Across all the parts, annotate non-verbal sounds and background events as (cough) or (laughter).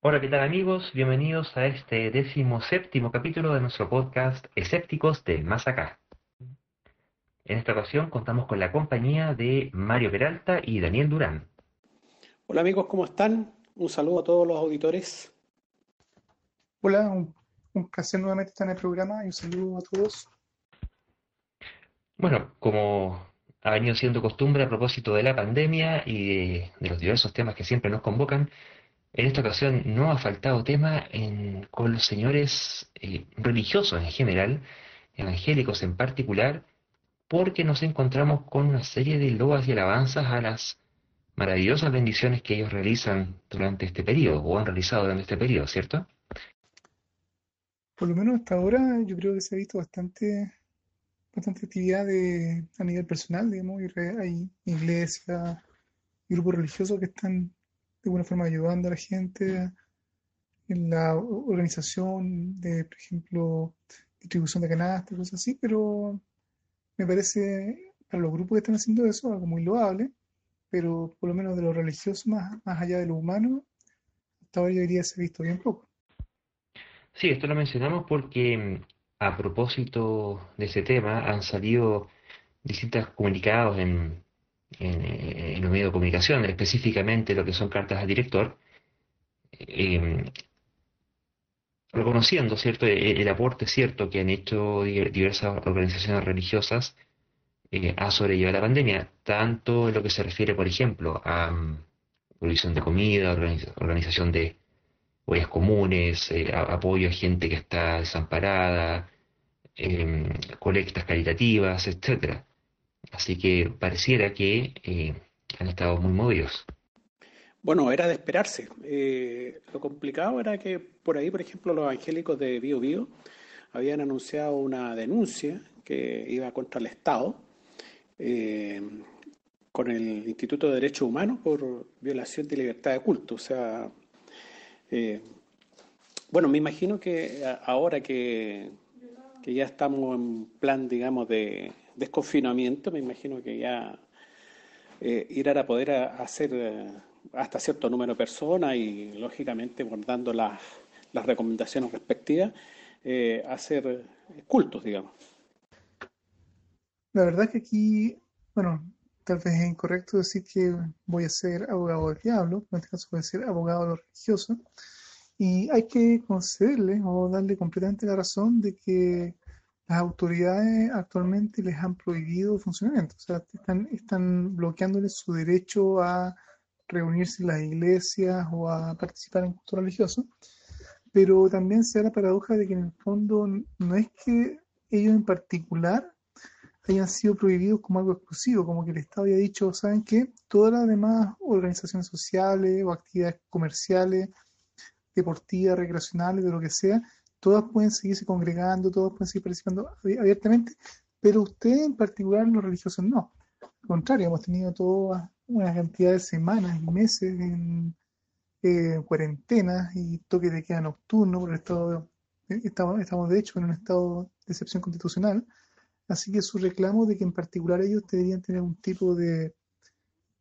Hola, ¿qué tal amigos? Bienvenidos a este décimo séptimo capítulo de nuestro podcast Escépticos de Más Acá. En esta ocasión contamos con la compañía de Mario Peralta y Daniel Durán. Hola amigos, ¿cómo están? Un saludo a todos los auditores. Hola, un, un placer nuevamente estar en el programa y un saludo a todos. Bueno, como ha venido siendo costumbre a propósito de la pandemia y de, de los diversos temas que siempre nos convocan, en esta ocasión no ha faltado tema con los señores eh, religiosos en general, evangélicos en particular, porque nos encontramos con una serie de loas y alabanzas a las maravillosas bendiciones que ellos realizan durante este periodo, o han realizado durante este periodo, ¿cierto? Por lo menos hasta ahora yo creo que se ha visto bastante, bastante actividad de, a nivel personal, digamos, y hay iglesias grupos religiosos que están de alguna forma ayudando a la gente en la organización de, por ejemplo, distribución de canastas, cosas así, pero me parece para los grupos que están haciendo eso algo muy loable, pero por lo menos de lo religioso más, más allá de lo humano, hasta ahora yo diría se ha visto bien poco. Sí, esto lo mencionamos porque mm, a propósito de ese tema han salido distintos comunicados en, en, eh, en los medios de comunicación, específicamente lo que son cartas al director, eh, reconociendo, ¿cierto?, el, el aporte cierto que han hecho di- diversas organizaciones religiosas eh, a sobrellevar la pandemia, tanto en lo que se refiere, por ejemplo, a mm, provisión de comida, organiz- organización de ollas comunes, eh, apoyo a gente que está desamparada, em, colectas caritativas, etcétera. Así que pareciera que eh, han estado muy movidos. Bueno, era de esperarse. Eh, lo complicado era que por ahí, por ejemplo, los evangélicos de Bio Bio habían anunciado una denuncia que iba contra el Estado eh, con el Instituto de Derechos Humanos por violación de libertad de culto. O sea, eh, bueno, me imagino que ahora que, que ya estamos en plan, digamos, de desconfinamiento, me imagino que ya eh, a poder a- hacer eh, hasta cierto número de personas y, lógicamente, guardando las, las recomendaciones respectivas, eh, hacer cultos, digamos. La verdad que aquí, bueno, tal vez es incorrecto decir que voy a ser abogado del diablo, en este caso voy a ser abogado de los religiosos, y hay que concederle o darle completamente la razón de que las autoridades actualmente les han prohibido funcionamiento, o sea, están, bloqueándoles su derecho a reunirse en las iglesias o a participar en cultos religiosos, pero también se da la paradoja de que en el fondo no es que ellos en particular hayan sido prohibidos como algo exclusivo, como que el Estado haya dicho, ¿saben qué? Todas las demás organizaciones sociales o actividades comerciales, deportivas, recreacionales, de lo que sea, todas pueden seguirse congregando, todas pueden seguir participando abi- abiertamente, pero ustedes en particular, los religiosos, no. Al contrario, hemos tenido toda una cantidad de semanas y meses en eh, cuarentena y toque de queda nocturno por el estado, eh, estamos, estamos de hecho en un estado de excepción constitucional, Así que su reclamo de que en particular ellos deberían tener un tipo de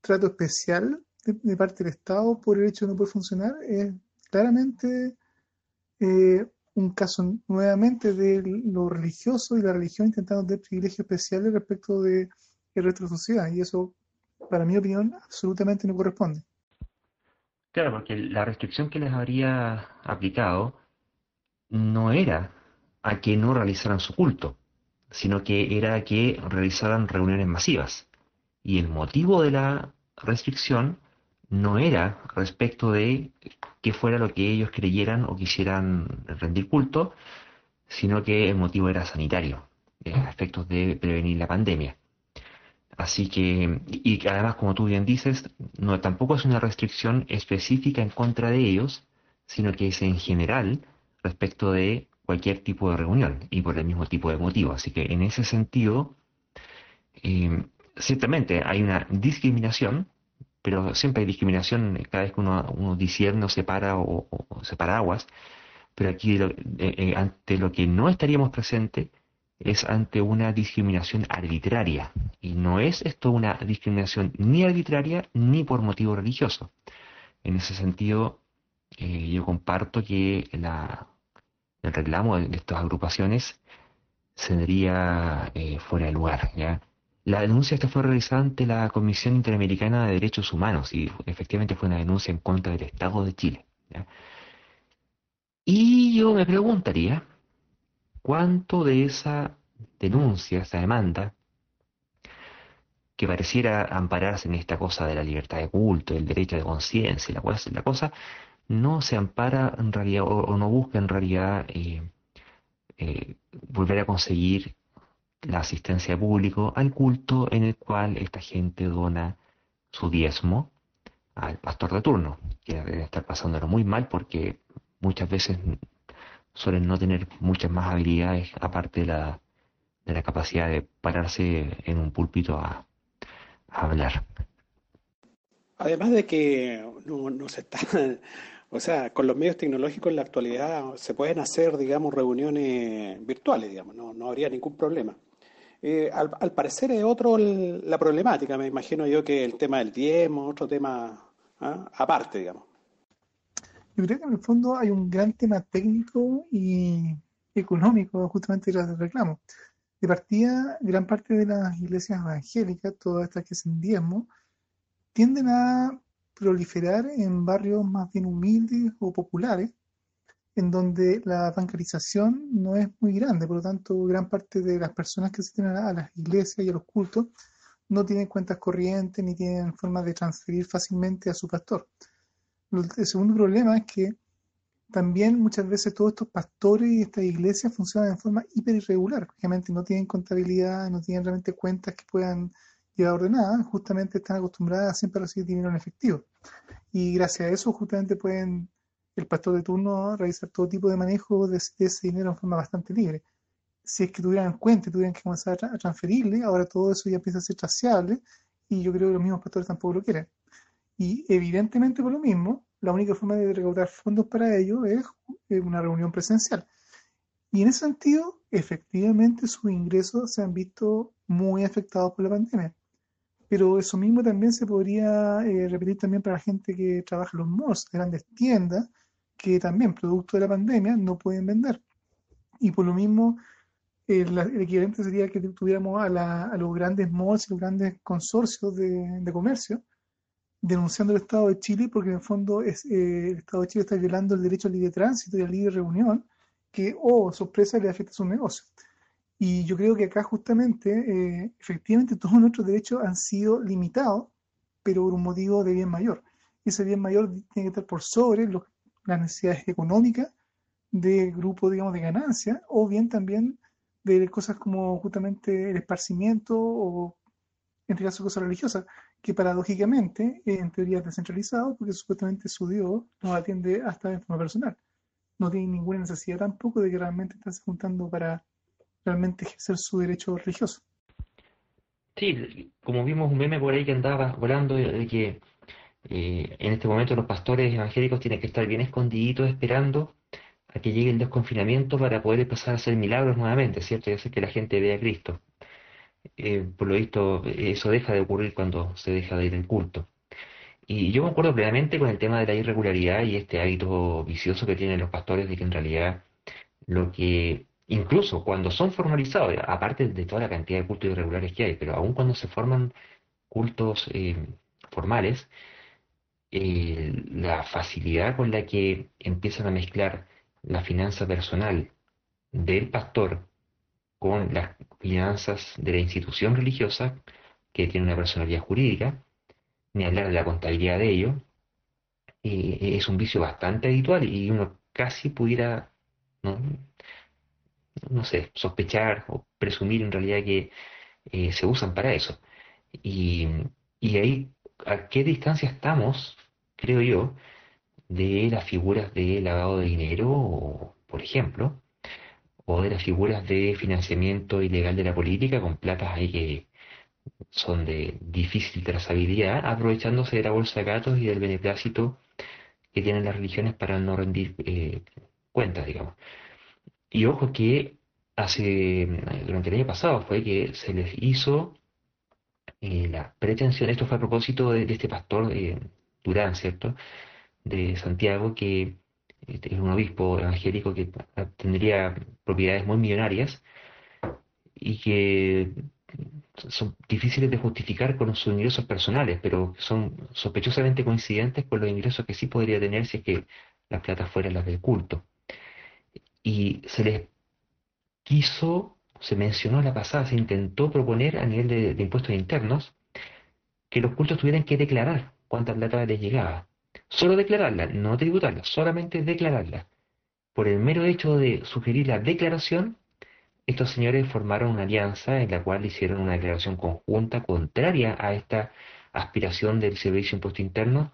trato especial de, de parte del Estado por el hecho de no poder funcionar es claramente eh, un caso nuevamente de lo religioso y la religión intentando tener privilegios especiales respecto de el resto de la sociedad y eso, para mi opinión, absolutamente no corresponde. Claro, porque la restricción que les habría aplicado no era a que no realizaran su culto, sino que era a que realizaran reuniones masivas. Y el motivo de la restricción no era respecto de qué fuera lo que ellos creyeran o quisieran rendir culto, sino que el motivo era sanitario, eh, a efectos de prevenir la pandemia. Así que, y además, como tú bien dices, no tampoco es una restricción específica en contra de ellos, sino que es en general respecto de cualquier tipo de reunión y por el mismo tipo de motivo. Así que en ese sentido, eh, ciertamente hay una discriminación, pero siempre hay discriminación cada vez que uno, uno o separa o, separa aguas, pero aquí eh, eh, ante lo que no estaríamos presentes es ante una discriminación arbitraria. Y no es esto una discriminación ni arbitraria ni por motivo religioso. En ese sentido, eh, yo comparto que el reclamo de estas agrupaciones sería eh, fuera de lugar. La denuncia esta fue realizada ante la Comisión Interamericana de Derechos Humanos y efectivamente fue una denuncia en contra del Estado de Chile. Y yo me preguntaría, ¿cuánto de esa denuncia, esa demanda, que pareciera ampararse en esta cosa de la libertad de culto, el derecho de conciencia la cosa, la cosa, no se ampara en realidad o, no busca en realidad eh, eh, volver a conseguir la asistencia de público al culto en el cual esta gente dona su diezmo al pastor de turno, que debe estar pasándolo muy mal porque muchas veces suelen no tener muchas más habilidades aparte de la, de la capacidad de pararse en un púlpito a, hablar. Además de que no, no se está (laughs) o sea, con los medios tecnológicos en la actualidad se pueden hacer, digamos, reuniones virtuales, digamos, no, no habría ningún problema. Eh, al, parecer es otro la problemática, me imagino yo que el tema del diezmo, otro tema ¿ah? aparte, digamos. Yo creo que en el fondo hay un gran tema técnico y económico justamente del reclamo. De partida, gran parte de las iglesias evangélicas, todas estas que hacen diezmo, tienden a proliferar en barrios más bien humildes o populares, en donde la bancarización no es muy grande, por lo tanto, gran parte de las personas que asisten a las iglesias y a los cultos no tienen cuentas corrientes ni tienen forma de transferir fácilmente a su pastor. El segundo problema es que también muchas veces todos estos pastores y estas iglesias funcionan de forma hiper irregular, obviamente no tienen contabilidad, no tienen realmente cuentas que puedan llevar ordenadas, justamente están acostumbradas a siempre recibir dinero en efectivo. Y gracias a eso justamente pueden el pastor de turno realizar todo tipo de manejo de, ese dinero en forma bastante libre. Si es que tuvieran cuenta tuvieran que comenzar a, transferirle, ahora todo eso ya empieza a ser traceable y yo creo que los mismos pastores tampoco lo quieren. Y evidentemente por lo mismo, la única forma de recaudar fondos para ello es una reunión presencial. Y en ese sentido, efectivamente sus ingresos se han visto muy afectados por la pandemia. Pero eso mismo también se podría eh, repetir también para la gente que trabaja en los malls, grandes tiendas, que también, producto de la pandemia, no pueden vender. Y por lo mismo, el, equivalente sería que tuviéramos a, los grandes malls los grandes consorcios de, comercio denunciando el Estado de Chile porque en el fondo es, eh, el Estado de Chile está violando el derecho al libre tránsito y al libre reunión que, oh, sorpresa, le afecta a su negocio. Y yo creo que acá justamente, eh, efectivamente, todos (laughs) nuestros derechos han sido limitados, pero por un motivo de bien mayor. Ese bien mayor tiene que estar por sobre las necesidades económicas de grupo, digamos, de ganancia, o bien también de cosas como justamente el esparcimiento o, en este caso, cosas religiosas, que paradójicamente, en teoría es descentralizado, porque supuestamente su Dios nos atiende hasta de forma personal. No tiene ninguna necesidad tampoco de que realmente estés juntando para realmente ejercer su derecho religioso. Sí, como vimos un meme por ahí que andaba volando de que eh, en este momento los pastores evangélicos tienen que estar bien escondiditos esperando a que llegue el desconfinamiento para poder empezar a hacer milagros nuevamente, ¿cierto? Y hacer que la gente vea a Cristo. Eh, por lo visto, eso deja de ocurrir cuando se deja de ir el culto. Y yo concuerdo plenamente con el tema de la irregularidad y este hábito vicioso que tienen los pastores de que en realidad lo que incluso cuando son formalizados, aparte de toda la cantidad de cultos irregulares que hay, pero aún cuando se forman cultos eh, formales, eh, la facilidad con la que empiezan a mezclar la finanza personal del pastor con las finanzas de la institución religiosa, que tiene una personalidad jurídica, ni hablar de la contabilidad de ello, eh, es un vicio bastante habitual y uno casi pudiera ¿no? no sé, sospechar o presumir en realidad que eh, se usan para eso. Y, y ahí, ¿a qué distancia estamos, creo yo, de las figuras de lavado de dinero, por ejemplo, o de las figuras de financiamiento ilegal de la política con platas ahí que son de difícil trazabilidad, aprovechándose de la bolsa de gatos y del beneplácito que tienen las religiones para no rendir eh, cuentas, digamos. Y ojo que hace, durante el año pasado fue que se les hizo eh, la pretensión, esto fue a propósito de, este pastor eh, Durán, ¿cierto? de Santiago, que este, es un obispo evangélico que tendría propiedades muy millonarias y que son difíciles de justificar con sus ingresos personales, pero son sospechosamente coincidentes con los ingresos que sí podría tener si es que las plata fueran las del culto. Y se les quiso, se mencionó la pasada, se intentó proponer a nivel de, impuestos internos que los cultos tuvieran que declarar cuánta plata les llegaba. Solo declararla, no tributarla, solamente declararla. Por el mero hecho de sugerir la declaración, estos señores formaron una alianza en la cual hicieron una declaración conjunta contraria a esta aspiración del Servicio de Impuesto Interno,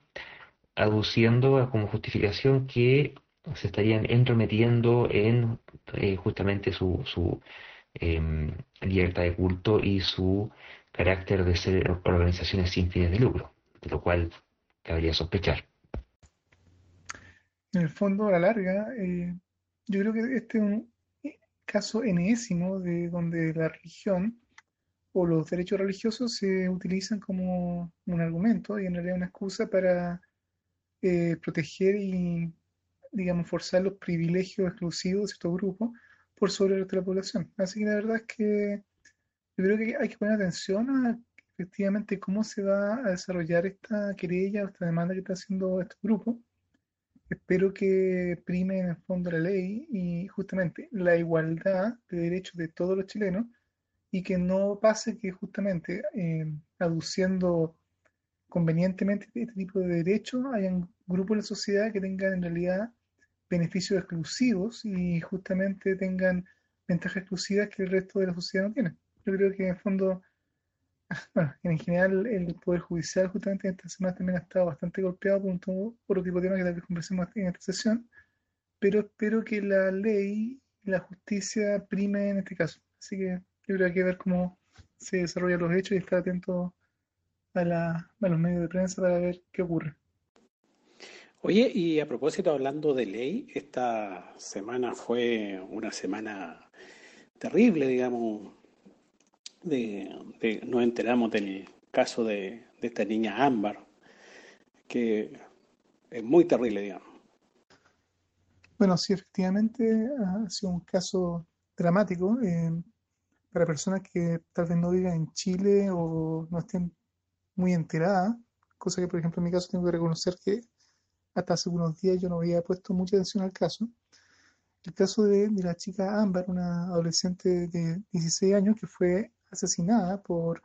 aduciendo como justificación que se estarían entrometiendo en eh, justamente su, su em, libertad de culto y su carácter de ser organizaciones sin fines de lucro, de lo cual cabría sospechar. En el fondo, a la larga, eh, yo creo que este es un caso enésimo de donde la religión o los derechos religiosos se utilizan como un argumento y en realidad una excusa para eh, proteger y, digamos, forzar los privilegios exclusivos de ciertos grupos por sobre el resto de la población. Así que la verdad es que yo creo que hay que poner atención a efectivamente cómo se va a desarrollar esta querella o esta demanda que está haciendo este grupo espero que prime en el fondo la ley y justamente la igualdad de derechos de todos los chilenos y que no pase que justamente eh, aduciendo convenientemente este tipo de derechos hayan grupos de la sociedad que tengan en realidad beneficios exclusivos y justamente tengan ventajas exclusivas que el resto de la sociedad no tiene. Yo creo que en el fondo bueno, en general el Poder Judicial justamente en esta semana también ha estado bastante golpeado por, un, otro tipo de temas que tal vez conversemos en esta sesión, pero espero que la ley y la justicia prime en este caso. Así que yo creo que hay que ver cómo se desarrollan los hechos y estar atento a, la, a los medios de prensa para ver qué ocurre. Oye, y a propósito, hablando de ley, esta semana fue una semana terrible, digamos, de, nos enteramos del caso de, esta niña Ámbar, que es muy terrible, digamos. Bueno, sí, efectivamente ha sido un caso dramático eh, para personas que tal vez no vivan en Chile o no estén muy enteradas, cosa que por ejemplo en mi caso tengo que reconocer que hasta hace unos días yo no había puesto mucha atención al caso. El caso de, la chica Ámbar, una adolescente de 16 años que fue asesinada por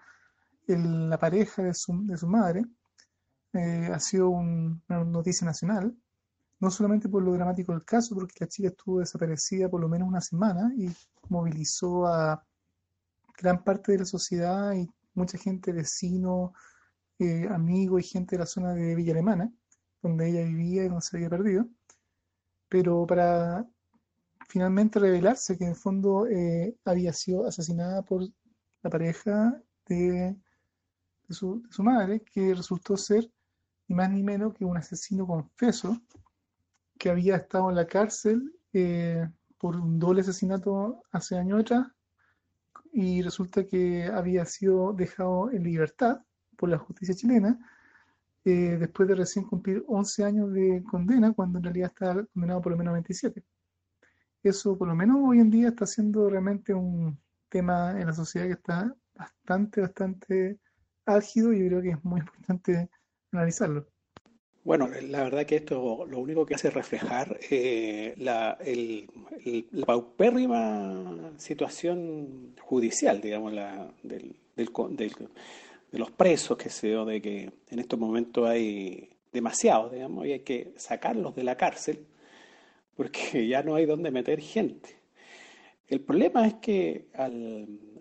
la pareja de su, de su madre, eh, ha sido una noticia nacional, no solamente por lo dramático del caso, porque la chica estuvo desaparecida por lo menos una semana y movilizó a gran parte de la sociedad y mucha gente, vecino, eh, amigos y gente de la zona de Villa Alemana, donde ella vivía y donde se había perdido. Pero para finalmente revelarse que en fondo eh, había sido asesinada por la pareja de, su, madre, que resultó ser ni más ni menos que un asesino confeso que había estado en la cárcel eh, por un doble asesinato hace años atrás y resulta que había sido dejado en libertad por la justicia chilena eh, después de recién cumplir 11 años de condena cuando en realidad está condenado por lo menos 27. Eso por lo menos hoy en día está siendo realmente un, tema en la sociedad que está bastante, bastante álgido y yo creo que es muy (laughs) importante analizarlo. Bueno, la verdad que esto lo único que hace es reflejar eh, la, la, paupérrima situación judicial, digamos, la, del, del, de los presos que se dio, de que en estos momentos hay demasiados, digamos, y hay que sacarlos de la cárcel porque (laughs) ya no hay donde meter gente. El problema es que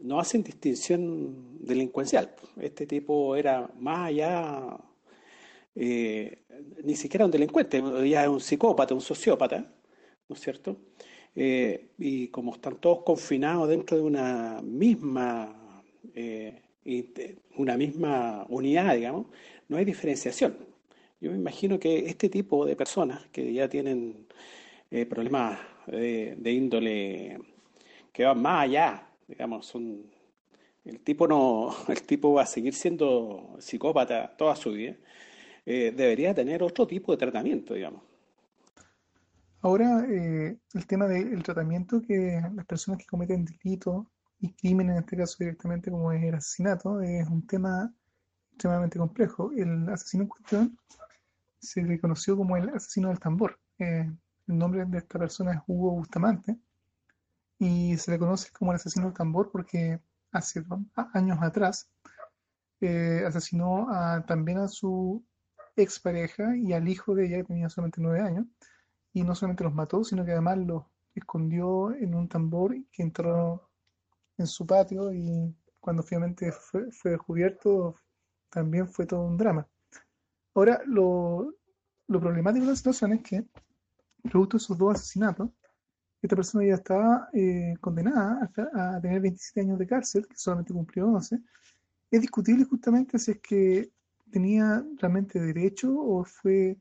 no hacen distinción delincuencial. Este tipo era más allá, eh, ni siquiera un delincuente, ya es un psicópata, un sociópata, ¿no es cierto? Eh, y como están todos confinados dentro de una misma, eh, una misma unidad, digamos, no hay diferenciación. Yo me imagino que este tipo de personas que ya tienen problemas de índole que van más allá, digamos, el tipo no, (laughs) el tipo va a seguir siendo psicópata toda su vida. eh, debería tener otro tipo de tratamiento, digamos. Ahora, eh, el tema del tratamiento que las personas que cometen delitos y crímenes, en este caso directamente como es el asesinato, es un tema extremadamente complejo. El asesino en cuestión se reconoció como el asesino del tambor. Eh, el nombre de esta persona es Hugo Bustamante y se le conoce como el asesino del tambor porque hace años atrás eh, asesinó también a su expareja y al hijo de ella que tenía solamente nueve años y no solamente los mató sino que además los escondió en un tambor que entró en su patio y cuando finalmente fue, fue descubierto también fue todo un drama. Ahora, lo, lo problemático de la situación es que, producto de esos dos asesinatos, esta persona ya estaba eh, condenada a, tener 27 años de cárcel, que solamente cumplió 11. Es discutible justamente si es que tenía realmente derecho o fue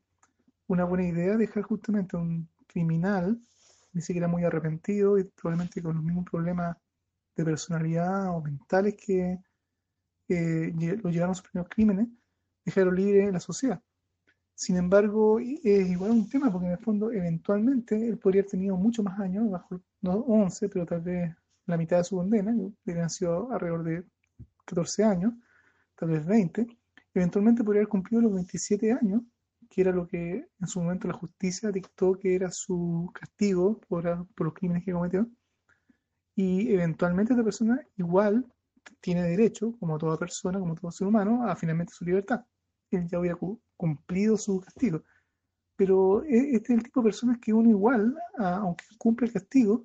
una buena idea dejar justamente a un criminal, ni siquiera muy arrepentido y probablemente con los mismos problemas de personalidad o mentales que lo llevaron a sus primeros crímenes, dejarlo libre la sociedad. Sin embargo, es igual un tema porque en el fondo eventualmente él podría haber tenido mucho más años, bajo no 11, pero tal vez la mitad de su condena, que sido alrededor de 14 años, tal vez 20, eventualmente podría haber cumplido los 27 años, que era lo que en su momento la justicia dictó que era su castigo por, por los crímenes que cometió. Y eventualmente esta persona igual tiene derecho, como toda persona, como todo ser humano, a finalmente su libertad. Él ya hubiera cumplido su castigo. Pero e, este es el tipo de personas que uno igual, aunque cumple el castigo,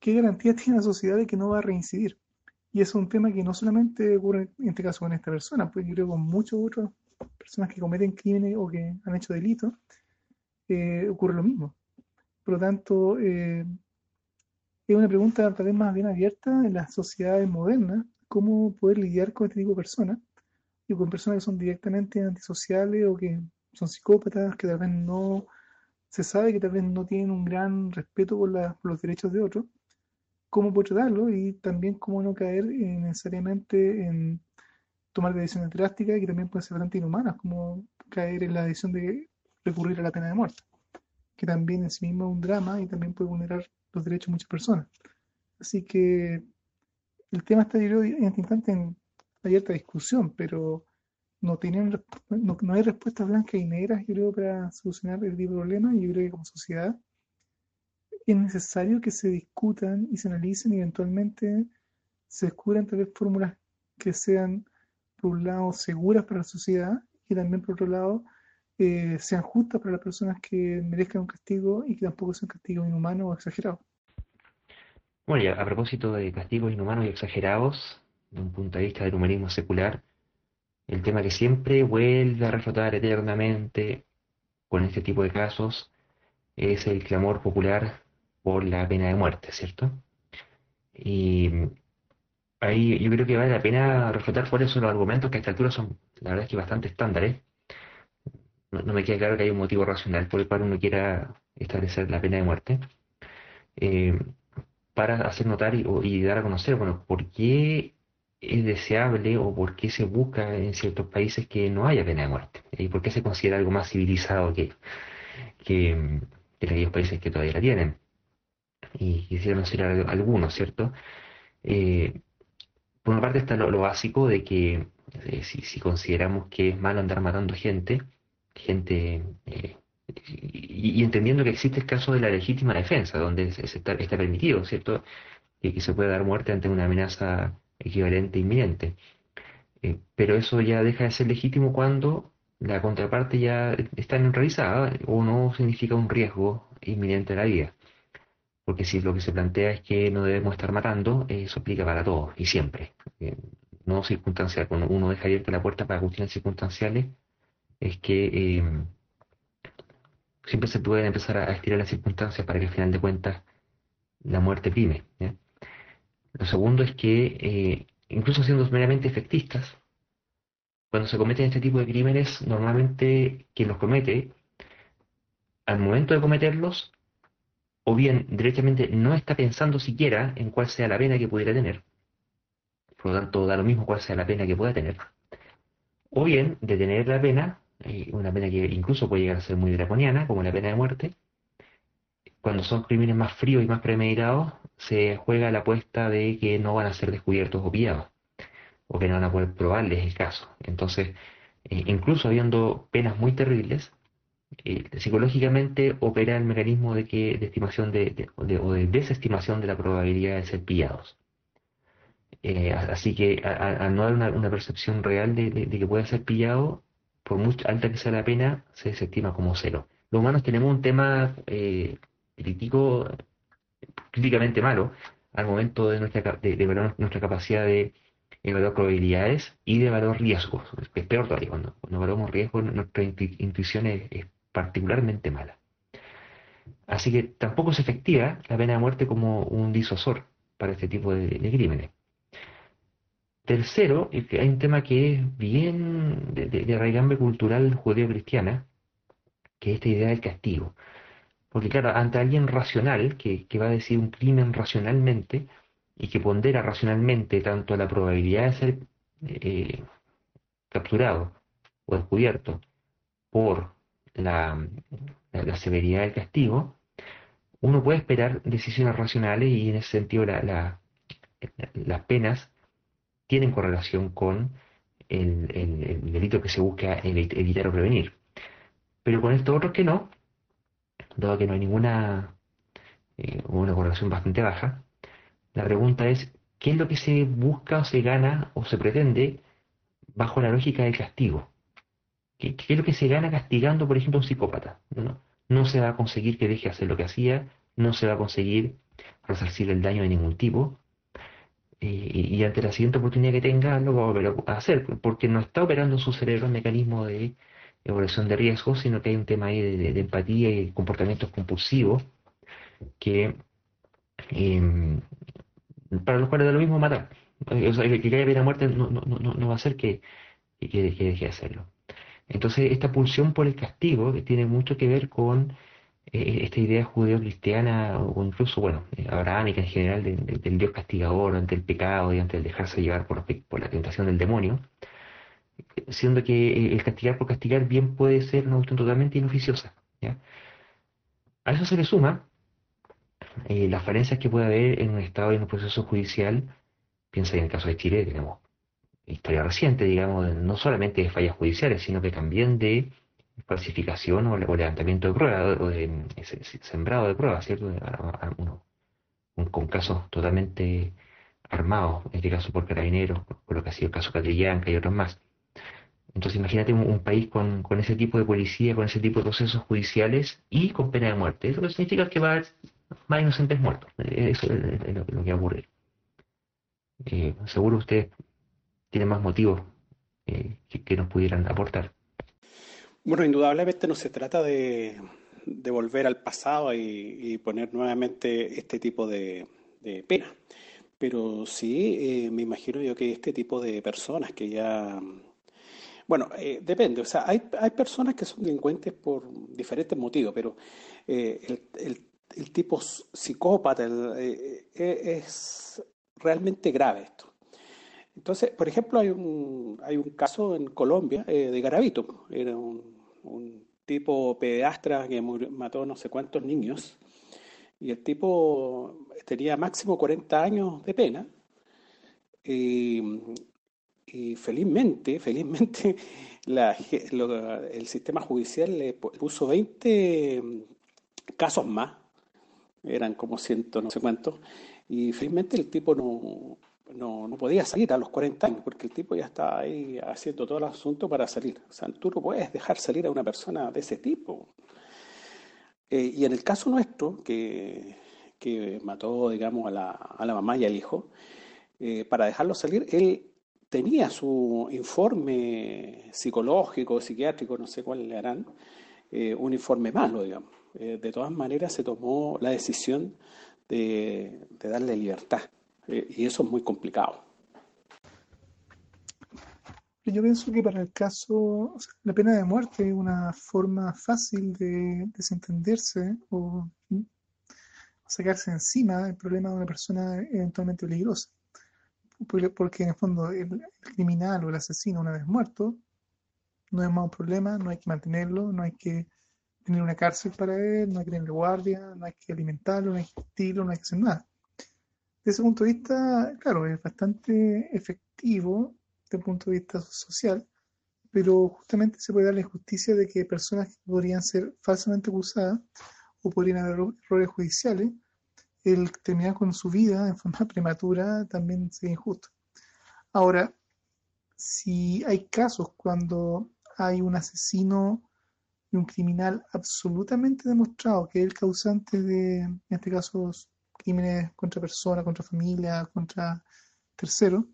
¿qué garantía (laughs) tiene la sociedad de que no va a reincidir? Y es un tema que no solamente ocurre en este caso con esta persona, pues yo creo con muchas otras personas que cometen crímenes o que han hecho delitos, eh, ocurre lo mismo. Por lo tanto, eh, es una pregunta tal vez más bien abierta en las sociedades modernas, cómo poder lidiar con este tipo de personas y con personas que son directamente antisociales o que son psicópatas, que tal vez no se sabe que tal vez no tienen un gran respeto por, los derechos de otros, cómo poder tratarlo y también cómo no caer necesariamente en tomar decisiones drásticas que también pueden ser bastante inhumanas, como caer en la decisión de recurrir a la pena de muerte, que también en sí mismo es un drama y también puede vulnerar los derechos de muchas personas. Así que el tema está, yo en este instante en abierta discusión, pero no, tienen, no, no, hay respuestas blancas y negras, yo creo, para solucionar el problema. Y yo creo que como sociedad es necesario que se discutan y se analicen y eventualmente se descubran tal vez fórmulas que sean, por un lado, seguras para la sociedad y también, por otro lado, sean justas para las personas que merezcan un castigo y que tampoco sean castigos inhumanos o exagerados. Bueno, ya a propósito de castigos inhumanos y exagerados, de un punto de vista del humanismo secular, el tema que siempre vuelve a reflotar eternamente con este tipo de casos es el clamor popular por la pena de muerte, ¿cierto? Y ahí yo creo que vale la pena reflotar cuáles son los argumentos que a esta altura son, la verdad es que bastante estándares, no, me queda claro que hay un motivo racional por el cual uno quiera establecer la pena de muerte, eh, para hacer notar y, dar a conocer, bueno, por qué es deseable o por qué se busca en ciertos países que no haya pena de muerte, y por qué se considera algo más civilizado que, que, en aquellos países que todavía la tienen. Y quisiera mencionar algunos, ¿cierto? Eh, por una parte está lo, básico de que eh, si, si, consideramos que es malo andar matando gente, gente, eh, y, entendiendo que existe el caso de la legítima defensa, donde está, permitido, ¿cierto? Que, que, se puede dar muerte ante una amenaza equivalente inminente. Eh, pero eso ya deja de ser legítimo cuando la contraparte ya está neutralizada o no significa un riesgo inminente a la vida. Porque si lo que se plantea es que no debemos estar matando, eso aplica para todos y siempre. Eh, no circunstancial. Cuando uno deja abierta la puerta para cuestiones circunstanciales, es que em, siempre se pueden empezar a estirar las circunstancias para que al final de cuentas la muerte prime. Lo segundo es que, eh, incluso siendo meramente efectistas, cuando se cometen este tipo de crímenes, normalmente quien los comete, al momento de cometerlos, o bien directamente no está pensando siquiera en cuál sea la pena que pudiera tener, por lo tanto da lo mismo cuál sea la pena que pueda tener, o bien de tener la pena eh, una pena que incluso puede llegar a ser muy draconiana, como la pena de muerte. Cuando son crímenes más fríos y más premeditados, se juega la apuesta de que no van a ser descubiertos o pillados, o que no van a poder probarles el caso. Entonces, eh, incluso habiendo penas muy terribles, eh, psicológicamente opera el mecanismo de que de estimación de, o de desestimación de la probabilidad de ser pillados. Eh, así que al no haber una, percepción real de, que puede ser pillado, por mucho alta que sea la pena, se desestima como cero. Los humanos tenemos un tema eh, crítico, críticamente malo, al momento de nuestra, de, nuestra capacidad de evaluar probabilidades y de evaluar riesgos. Es peor todavía, cuando, cuando evaluamos riesgos, nuestra intuición es, particularmente mala. Así que tampoco es efectiva la pena de muerte como un disuasor para este tipo de crímenes. Tercero, hay un tema que es bien de, de, raigambre cultural judeo-cristiana, que es esta idea del castigo. Porque claro, ante alguien racional, que, va a decir un crimen racionalmente, y que pondera racionalmente tanto la probabilidad de ser eh, capturado o descubierto por la, severidad del castigo, uno puede esperar decisiones racionales y en ese sentido las penas tienen correlación con el, delito que se busca evitar o prevenir. Pero con estos otros que no, dado que no hay ninguna eh, una correlación bastante baja, la pregunta es, ¿qué es lo que se busca o se gana o se pretende bajo la lógica del castigo? ¿Qué, es lo que se gana castigando, por ejemplo, a un psicópata? ¿no? no se va a conseguir que deje hacer lo que hacía, no se va a conseguir resarcir el daño de ningún tipo, y, ante la siguiente oportunidad que tenga lo va a hacer, porque no está operando su cerebro el mecanismo de evaluación de riesgo, sino que hay un tema ahí de, empatía y comportamientos compulsivos que em, para los cuales da lo mismo matar. O sea, que, haya pena muerte no, no, no, no va a hacer que, que, que deje de hacerlo. Entonces, esta pulsión por el castigo que tiene mucho que ver con eh, esta idea judeo-cristiana o incluso, bueno, eh, abrahámica en general del Dios castigador ante el pecado y ante el dejarse llevar por, la tentación del demonio, siendo que eh, el castigar por castigar bien puede ser una cuestión totalmente inoficiosa. A eso se le suma las falencias que puede haber en un Estado y en un proceso judicial, piensa en el caso de Chile, tenemos historia reciente, digamos, no solamente de fallas judiciales, sino que también de falsificación o, levantamiento de pruebas, o de, sembrado de pruebas, ¿cierto? con casos totalmente armados, en este caso por carabineros, por lo que ha sido el caso Catrillanca y otros más. Entonces imagínate un, país con, ese tipo de policía, con ese tipo de procesos judiciales y con pena de muerte. Eso significa que va a haber más inocentes muertos. Eso es, lo, que va a ocurrir. Eh, seguro ustedes tienen más motivos eh, que nos pudieran aportar. Bueno, indudablemente no se trata de, volver al pasado y, poner nuevamente este tipo de, pena, pero sí eh, me imagino yo que este tipo de personas que ya... Bueno, eh, depende, o sea, hay, hay personas que son delincuentes por diferentes motivos, pero eh, el, tipo psicópata es realmente grave esto. Entonces, por ejemplo, hay un, hay un caso en Colombia de Garavito, era un un tipo pedastra que mató no sé cuántos niños, y el tipo tenía máximo 40 años de pena, y, felizmente, felizmente (laughs) el sistema judicial le puso 20 casos más, eran como ciento no sé cuántos, y felizmente el tipo no, no, no, podía salir a los 40 años, porque el tipo ya estaba ahí haciendo todo el asunto para salir. O sea, tú no puedes dejar salir a una persona de ese tipo. Eh, y en el caso nuestro, que, que mató, digamos, a la, a la, mamá y al hijo, eh, para dejarlo salir, él tenía su informe psicológico, psiquiátrico, no sé cuál le harán, eh, un informe malo, digamos. de todas maneras, se tomó la decisión de, de darle libertad. Eh, y eso es muy complicado. Yo pienso que para el caso, la pena de muerte es una forma fácil de desentenderse o sacarse encima el problema de una persona eventualmente peligrosa. Porque, en el fondo el, criminal o el asesino, una vez muerto, no es más un problema, no hay que mantenerlo, no hay que tener una cárcel para él, no hay que tener guardia, no hay que alimentarlo, no hay que vestirlo, no hay que hacer nada. Desde ese punto de vista, claro, es bastante efectivo desde el punto de vista social, pero justamente se puede dar la injusticia de que personas que podrían ser falsamente acusadas o podrían haber errores judiciales, el terminar con su vida en forma (laughs) prematura también sería injusto. Ahora, si hay casos cuando hay un asesino y un criminal absolutamente demostrado que es el causante de, en este caso, crímenes contra personas, contra familia, contra terceros,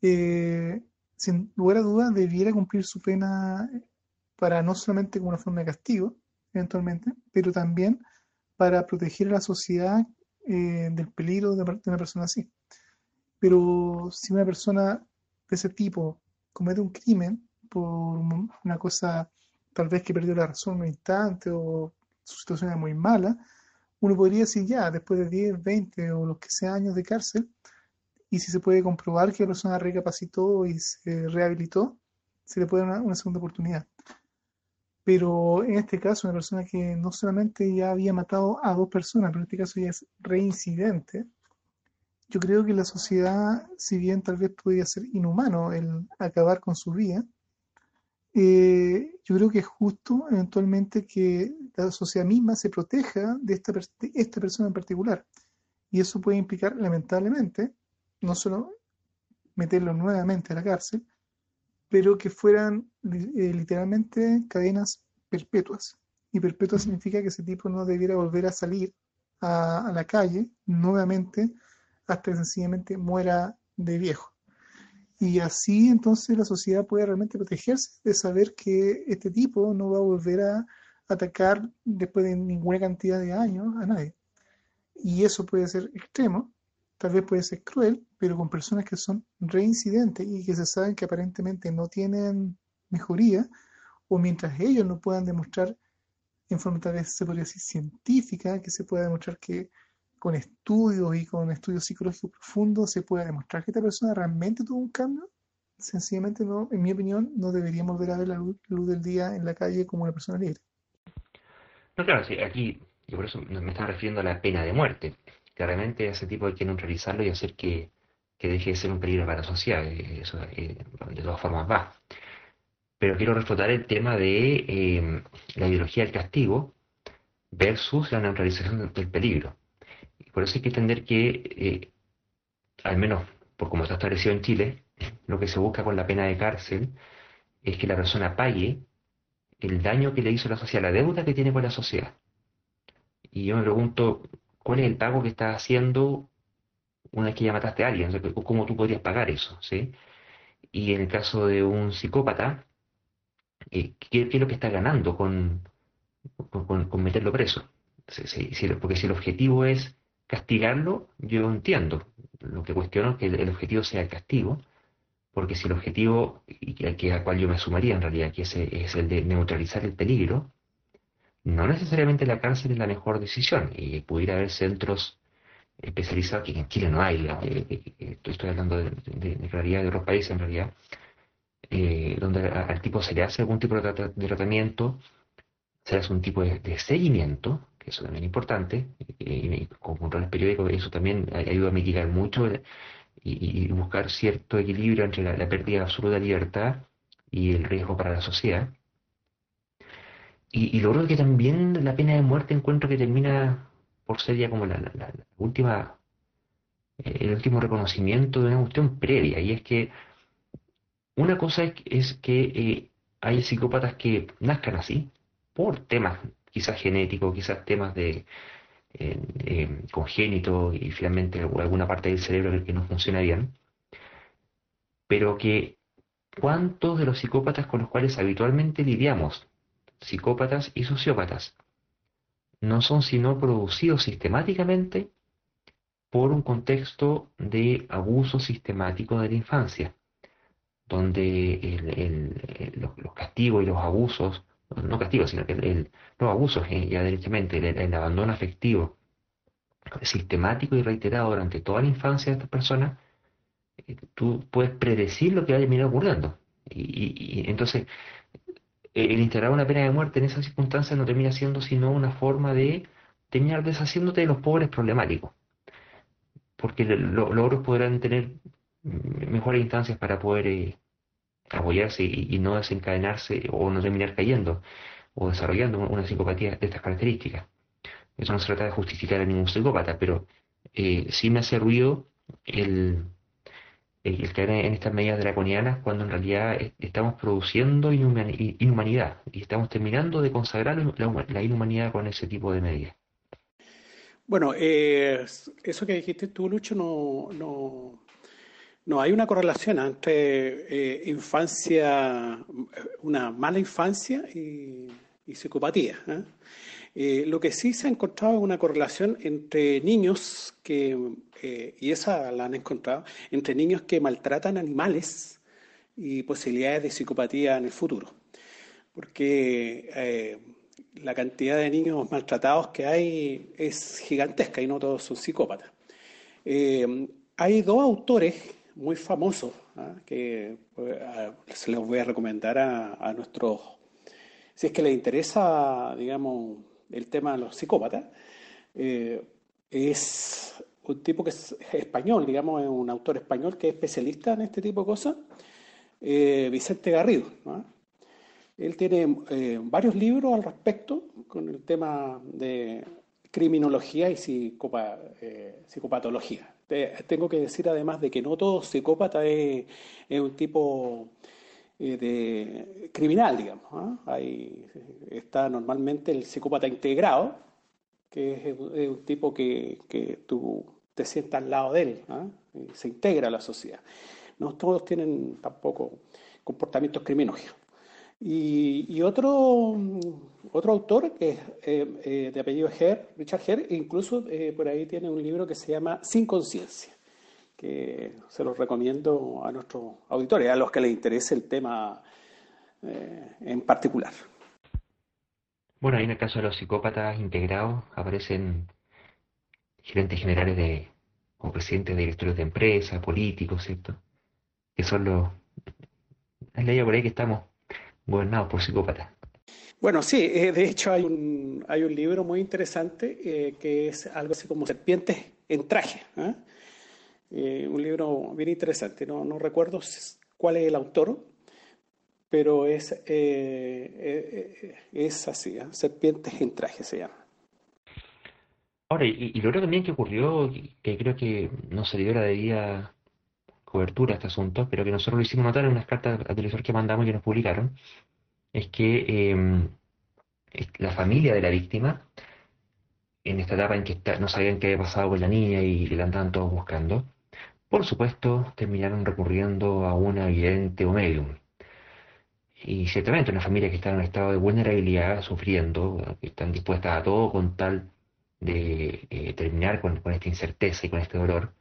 eh, sin lugar a dudas debiera cumplir su pena para no solamente como una forma de castigo, eventualmente, pero también para proteger a la sociedad eh, del peligro de, de una persona así. Pero si una persona de ese tipo comete un crimen por una cosa tal vez que perdió la razón en un instante o su situación es muy mala, uno podría decir ya, después de 10, 20 o los que sea años de cárcel, y si se puede comprobar que la persona recapacitó y se rehabilitó, se le puede dar una, segunda oportunidad. Pero en este caso, una persona que no solamente ya había matado a dos personas, pero en este caso ya es reincidente, yo creo que la sociedad, si bien tal vez podría ser inhumano el acabar con su vida, eh, yo creo que es justo eventualmente que la sociedad misma se proteja de esta, esta persona en particular. Y eso puede implicar, lamentablemente, no solo meterlo nuevamente a la cárcel, pero que fueran eh, literalmente cadenas perpetuas. Y perpetua significa que ese tipo no debiera volver a salir a, la calle nuevamente hasta que sencillamente muera de viejo. Y así entonces la sociedad puede realmente protegerse de saber que este tipo no va a volver a atacar después de ninguna cantidad de años a nadie. Y eso puede ser extremo, tal vez puede ser cruel, pero con personas que son reincidentes y que se saben que aparentemente no tienen mejoría, o mientras ellos no puedan demostrar en forma tal vez se podría decir científica, que se pueda demostrar que con estudios y con estudios psicológicos profundos se pueda demostrar que esta persona realmente tuvo un cambio, sencillamente no, en mi opinión, no deberíamos ver a ver la luz, del día en la calle como una persona libre. No, claro, sí, aquí, yo por eso me estaba refiriendo a la pena de muerte. Claramente ese tipo hay que neutralizarlo y hacer que, deje de ser un peligro para la sociedad. Eh, eso eh, de todas formas va. Pero quiero reflotar el tema de eh, la ideología del castigo versus la neutralización del peligro. Por eso hay que entender que, eh, al menos por como está establecido en Chile, lo que se busca con la pena de cárcel es que la persona pague el daño que le hizo la sociedad, la deuda que tiene con la sociedad. Y yo me pregunto, ¿cuál es el pago que estás haciendo una vez que ya mataste a alguien? ¿Cómo tú podrías pagar eso? ¿sí? Y en el caso de un psicópata, eh, ¿qué, es lo que está ganando con, con, meterlo preso? porque si el objetivo es castigarlo, yo entiendo. Lo que cuestiono es que el, objetivo sea el castigo, porque si el objetivo, y al, que, al cual yo me sumaría en realidad, que es el de neutralizar el peligro, no necesariamente la cárcel es la mejor decisión, y pudiera haber centros especializados, que en Chile no hay, eh, eh, eh, estoy hablando de, realidad de otros países en realidad, donde al tipo se le hace algún tipo de, tratamiento, se le hace un tipo de seguimiento, eso también es importante, y, con controles periódicos, eso también ayuda a mitigar mucho y, buscar cierto equilibrio entre la, pérdida absoluta de libertad y el riesgo para la sociedad. Y, logro que también la pena de muerte encuentro que termina por ser ya como la, última, eh, el último reconocimiento de una cuestión previa, y es que una cosa es, que eh, hay psicópatas que nazcan así, por temas quizás genético, quizás temas de congénito y finalmente alguna parte del cerebro que no funciona bien, pero que cuántos de los psicópatas con los cuales habitualmente lidiamos, psicópatas y sociópatas, no son sino producidos sistemáticamente por un contexto de abuso sistemático de la infancia, donde los castigos y los abusos no castigo, sino que el, los abusos eh, ya directamente, el, abandono afectivo sistemático y reiterado durante toda la infancia de estas personas, eh, tú puedes predecir lo que va a terminar ocurriendo. Y, entonces, el instalar una pena de muerte en esas circunstancias no termina siendo sino una forma de terminar deshaciéndote de los pobres problemáticos. Porque los otros podrán tener mejores instancias para poder eh, apoyarse y, no desencadenarse o no terminar cayendo o desarrollando una psicopatía de estas características. Eso no se trata de justificar a ningún psicópata, pero eh, sí me hace ruido el, el, caer en estas medidas draconianas cuando en realidad estamos produciendo inhumanidad y estamos terminando de consagrar la, inhumanidad con ese tipo de medidas. Bueno, eh, eso que dijiste tú, Lucho, no, no hay una correlación entre eh, infancia, una mala infancia y, psicopatía. ¿eh? Eh, lo que sí se ha encontrado es una correlación entre niños que, y esa la han encontrado, entre niños que maltratan animales y posibilidades de psicopatía en el futuro. Porque la cantidad de niños maltratados que hay es gigantesca y no todos son psicópatas. hay dos autores muy famoso, ¿ah? que pues, se los voy a recomendar a, nuestros, si es que les interesa, digamos, el tema de los psicópatas, eh, es un tipo que es español, digamos, es un autor español que es especialista en este tipo de cosas, eh, Vicente Garrido. Él tiene eh, varios libros al respecto con el tema de criminología y psicopatología tengo que decir además de que no todo psicópata es, un tipo eh, de criminal, digamos. ¿ah? Ahí está normalmente el psicópata integrado, que es, un tipo que, tú te sientas al lado de él, ¿ah? se integra a la sociedad. No todos tienen tampoco comportamientos criminógenos. Y, otro, otro autor, que es eh, eh, de apellido Herr, Richard Herr, incluso eh, por ahí tiene un libro que se llama Sin Conciencia, que se los recomiendo a nuestros auditores, a los que les interese el tema en particular. Bueno, ahí en el caso de los psicópatas integrados aparecen gerentes generales de, o presidentes de directores de empresas, políticos, ¿cierto? Que son los... Es la por ahí que estamos gobernado por psicópatas. Bueno, sí, eh, de hecho hay un, hay un libro muy interesante eh, que es algo así como Serpientes en traje. ¿ah? Eh, un libro bien interesante, no, no recuerdo cuál es el autor, pero es, es así, ¿ah? Serpientes en traje se llama. Ahora, y, y, lo otro también que ocurrió, que creo que no se dio la debida cobertura a este asunto, pero que nosotros lo hicimos notar en unas cartas al televisor que mandamos y que nos publicaron, es que em, la familia de la víctima, en esta etapa en que no sabían qué había pasado con la niña y la andaban todos buscando, por supuesto terminaron recurriendo a una evidente o medium. Y ciertamente una familia que está en un estado de vulnerabilidad, sufriendo, que están dispuestas a todo con tal de eh, terminar con esta incerteza y con este dolor,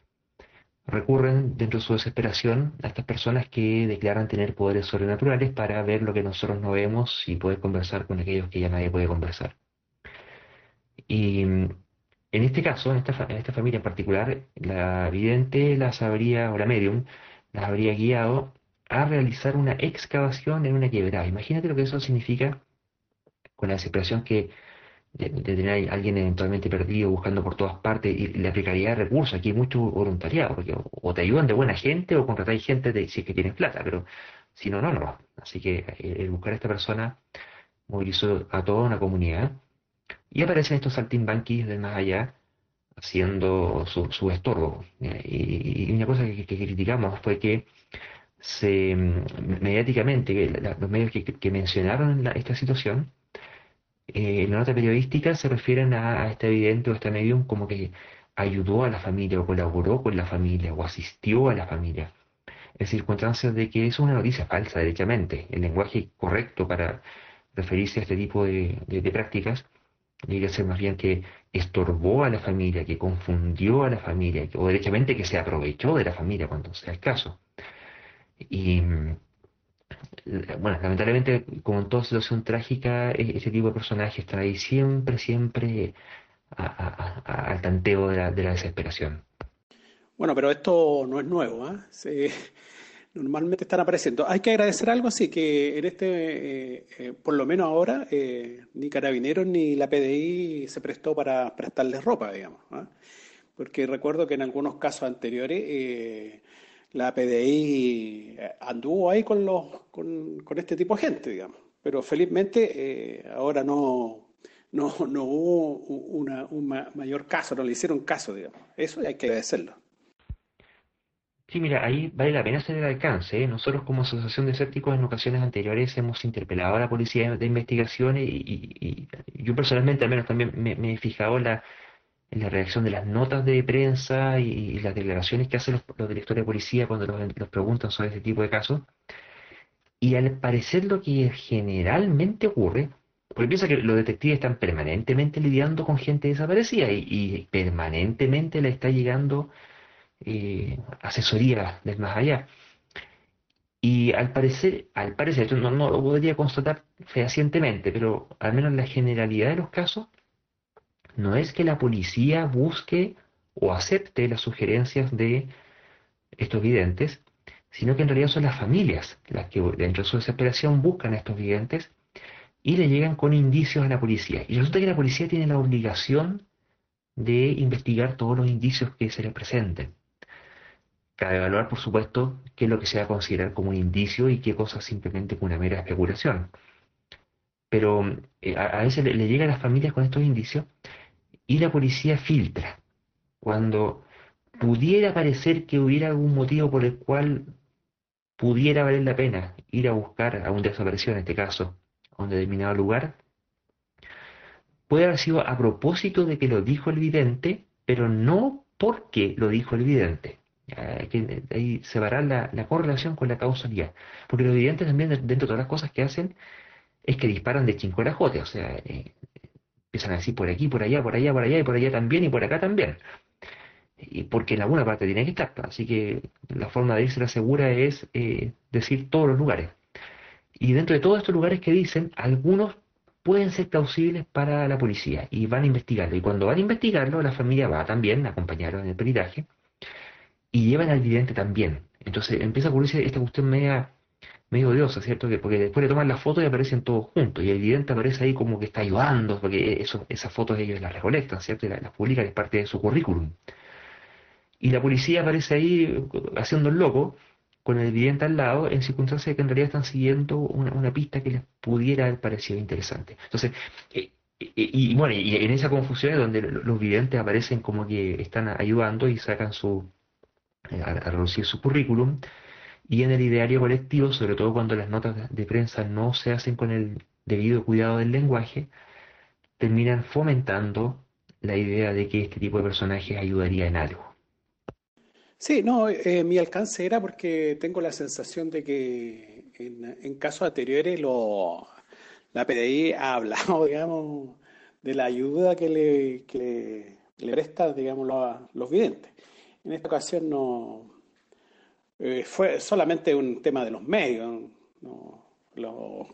recurren dentro de su desesperación a estas personas que declaran tener poderes sobrenaturales para ver lo que nosotros no vemos y poder conversar con aquellos que ya nadie puede conversar. Y mm, en este caso, en esta, en esta familia en particular, la vidente las habría, o la medium, las habría guiado a realizar una excavación en una quebrada. Imagínate lo que eso significa con la desesperación que de, tener a alguien eventualmente perdido buscando por todas partes y la precariedad de recursos. Aquí hay mucho voluntariado, porque o, te ayudan de buena gente o contratáis gente de, si es que tienes plata, pero si no, no, no. Así que eh, el, buscar a esta persona movilizó a toda una comunidad y aparecen estos saltimbanquis del más allá haciendo su, su estorbo. Y, una cosa que, criticamos fue que se mm, mediáticamente los medios que, mencionaron esta situación eh, en la nota periodística se refieren a, este evidente o este medium como que ayudó a la familia o colaboró con la familia o asistió a la familia. En circunstancias de que es una noticia falsa, derechamente. El lenguaje correcto para referirse a este tipo de, prácticas debería ser más bien que estorbó a la familia, que confundió a la familia, o derechamente que se aprovechó de la familia cuando sea el caso. Y bueno, lamentablemente, como en toda situación trágica, e-, ese tipo de personajes están ahí siempre, siempre al tanteo de la, desesperación. Bueno, pero esto no es nuevo. ¿eh? normalmente están apareciendo. Hay que agradecer algo así, que en este, eh, eh, por lo menos ahora, eh, ni Carabineros ni la PDI se prestó para prestarles ropa, digamos. ¿ah? Porque recuerdo que en algunos casos anteriores la PDI anduvo ahí con, los, con, con, este tipo de gente, digamos. Pero felizmente ahora no, no, no hubo una, un mayor caso, no le hicieron caso, digamos. Eso hay que agradecerlo. Sí, mira, ahí vale la pena hacer el alcance. ¿eh? Nosotros como Asociación de Escépticos en ocasiones anteriores hemos interpelado a la Policía de Investigación y, yo personalmente al menos también me, he fijado la, en la reacción de las notas de prensa y, las declaraciones que hacen los, directores de policía cuando los, preguntan sobre este tipo de casos. Y al parecer lo que generalmente ocurre, porque piensa que los detectives están permanentemente lidiando con gente desaparecida y, permanentemente le está llegando eh, asesoría del más allá. Y al parecer, al parecer, no, no lo podría constatar fehacientemente, pero al menos la generalidad de los casos, no es que la policía busque o acepte las sugerencias de estos videntes, sino que en realidad son las familias las que dentro de su desesperación buscan a estos videntes y le llegan con indicios a la policía. Y resulta que la policía tiene la obligación de investigar todos los indicios que se le presenten. Cabe evaluar, por supuesto, qué es lo que se va a considerar como un indicio y qué cosa simplemente como una mera especulación. Pero eh, a, veces le, llega a las familias con estos indicios y la policía filtra. Cuando pudiera parecer que hubiera algún motivo por el cual pudiera valer la pena ir a buscar a un desaparecido, en este caso, a un determinado lugar, puede haber sido a propósito de que lo dijo el vidente, pero no porque lo dijo el vidente. Hay que ahí separar la, la, correlación con la causalidad. Porque lo evidente también, dentro de todas las cosas que hacen, es que disparan de chincorajote. O sea, eh, empiezan a decir por aquí, por allá, por allá, por allá, y por allá también, y por acá también. Y porque en alguna parte tiene que estar. Así que la forma de irse la segura es eh, decir todos los lugares. Y dentro de todos estos lugares que dicen, algunos pueden ser plausibles para la policía y van a investigarlo. Y cuando van a investigarlo, la familia va también a acompañarlo en el peritaje y llevan al vidente también. Entonces empieza a ocurrirse esta cuestión media, medio odiosa, ¿cierto? Que porque después le toman la foto y aparecen todos juntos, y el vidente aparece ahí como que está ayudando, porque eso, esas fotos ellos las recolectan, ¿cierto? Y las, publican, es parte de su currículum. Y la policía aparece ahí haciendo el loco, con el vidente al lado, en circunstancias que en realidad están siguiendo una, pista que les pudiera haber parecido interesante. Entonces, eh, y, bueno, y en esa confusión es donde los videntes aparecen como que están ayudando y sacan su, eh, a, reducir su currículum y en el ideario colectivo, sobre todo cuando las notas de prensa no se hacen con el debido cuidado del lenguaje, terminan fomentando la idea de que este tipo de personajes ayudaría en algo. Sí, no, eh, mi alcance era porque tengo la sensación de que en, casos anteriores lo, la PDI ha hablado, (laughs) digamos, de la ayuda que le, que le, presta, digamos, los videntes. En esta ocasión no eh, fue solamente un tema de los medios. No,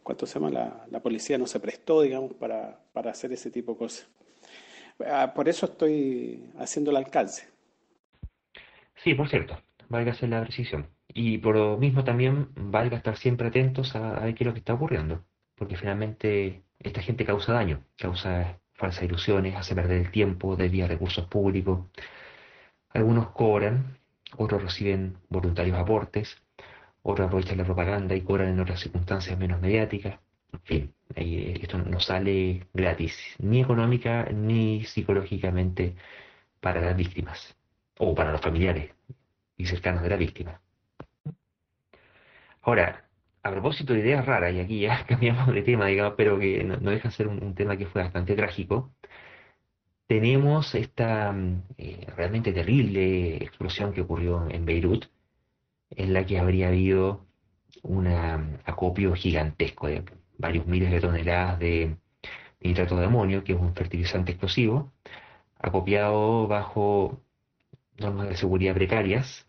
¿Cuánto se llama? La, la, policía no se prestó, digamos, para, para hacer ese tipo de cosas. Ah, por eso estoy haciendo el alcance. Sí, por cierto, valga hacer la precisión. Y por lo mismo también valga estar siempre atentos a, a ver qué es lo que está ocurriendo, porque finalmente esta gente causa daño, causa falsas ilusiones, hace perder el tiempo, desvía recursos públicos, algunos cobran, otros reciben voluntarios aportes, otros aprovechan la propaganda y cobran en otras circunstancias menos mediáticas. En fin, eh, esto no sale gratis, ni económica ni psicológicamente para las víctimas o para los familiares y cercanos de la víctima. Ahora, a propósito de ideas raras, y aquí ya (laughs) cambiamos de tema, digamos, pero que no, deja de ser un, tema que fue bastante trágico, tenemos esta mm, eh, realmente terrible explosión que ocurrió en Beirut, en la que habría habido un mm, acopio gigantesco de varios miles de toneladas de nitrato de amonio, que es un fertilizante explosivo, acopiado bajo normas de seguridad precarias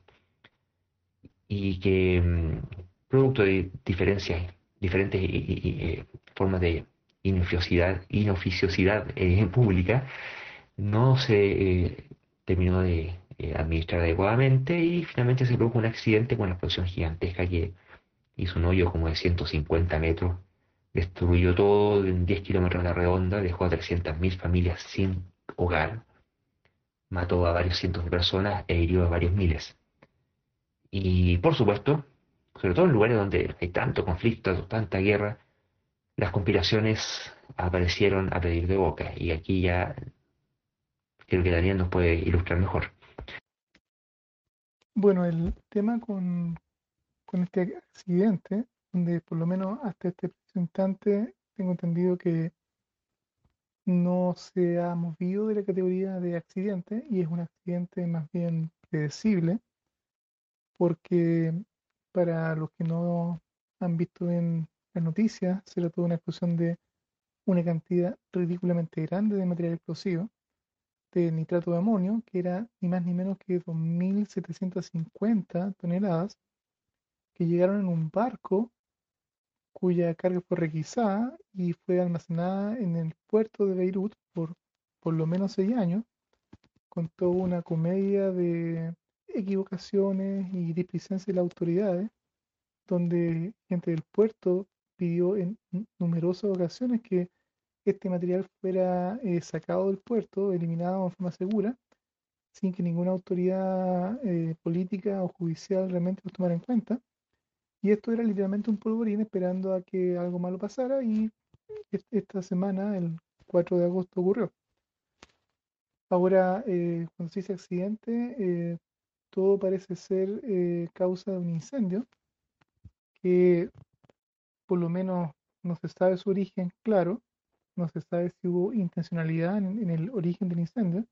y que, mm, producto de diferencias, diferentes eh, formas de inoficiosidad, inoficiosidad eh, (laughs) pública, no se eh, terminó de eh, administrar adecuadamente y finalmente se produjo un accidente con una explosión gigantesca que hizo un hoyo como de 150 metros, destruyó todo en 10 kilómetros de redonda, dejó a 300.000 familias sin hogar, mató a varios cientos de personas e hirió a varios miles. Y por supuesto, sobre todo en lugares donde hay tanto conflicto, tanta guerra, las conspiraciones aparecieron a pedir de boca. Y aquí ya creo que Daniel nos puede ilustrar mejor. Bueno, el tema con, este accidente, donde por lo menos hasta este instante tengo entendido que no se ha movido de la categoría de accidente y es un accidente más bien predecible, porque para los que no han visto en las noticias, se trató de una explosión de una cantidad ridículamente grande de material explosivo, de nitrato de amonio, que era ni más ni menos que 2.750 toneladas, que llegaron en un barco cuya carga fue requisada y fue almacenada en el puerto de Beirut por por lo menos seis años, con toda una comedia de equivocaciones y displicencia de las autoridades, donde gente del puerto pidió en numerosas ocasiones que este material fuera eh, sacado del puerto, eliminado de forma segura, sin que ninguna autoridad eh, política o judicial realmente lo tomara en cuenta. Y esto era literalmente un polvorín esperando a que algo malo pasara y esta semana, el 4 de agosto, ocurrió. Ahora, eh, cuando se dice accidente, todo parece ser causa de un incendio que por lo menos no se sabe su origen claro, no se sabe si hubo intencionalidad en, el origen del incendio.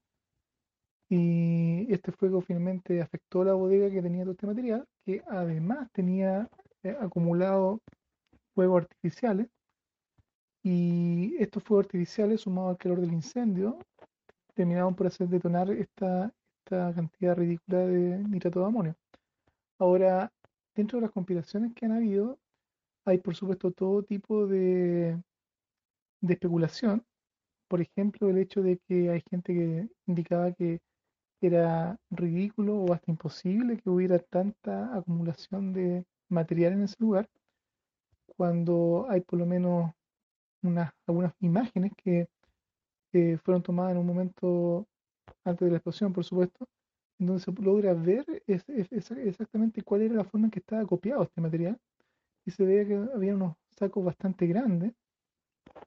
Y este fuego finalmente afectó la bodega que tenía todo este material, que además tenía eh, acumulado fuegos artificiales. Y estos fuegos artificiales, sumados al calor del incendio, terminaron por hacer detonar esta, esta cantidad ridícula de nitrato de amonio. Ahora, dentro de las conspiraciones que han habido, hay por supuesto todo tipo de, de especulación. Por ejemplo, el hecho de que hay gente que indicaba que era ridículo o hasta imposible que hubiera tanta acumulación de material en ese lugar, cuando hay por lo menos unas, algunas imágenes que fueron tomadas en un momento antes de la explosión, por supuesto, en donde se logra ver exactamente cuál era la forma en que estaba copiado este material y se veía que había unos sacos bastante grandes,